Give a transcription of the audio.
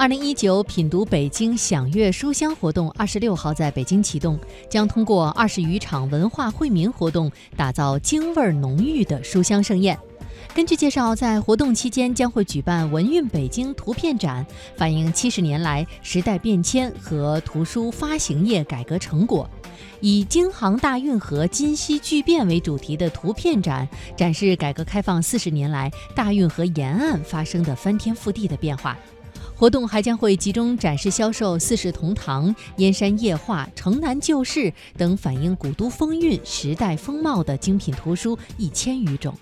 二零一九品读北京享乐书香活动二十六号在北京启动，将通过二十余场文化惠民活动，打造京味浓郁的书香盛宴。根据介绍，在活动期间将会举办“文运北京”图片展，反映七十年来时代变迁和图书发行业改革成果。以“京杭大运河今昔巨变”为主题的图片展，展示改革开放四十年来大运河沿岸发生的翻天覆地的变化。活动还将会集中展示销售《四世同堂》《燕山夜话》《城南旧事》等反映古都风韵、时代风貌的精品图书一千余种。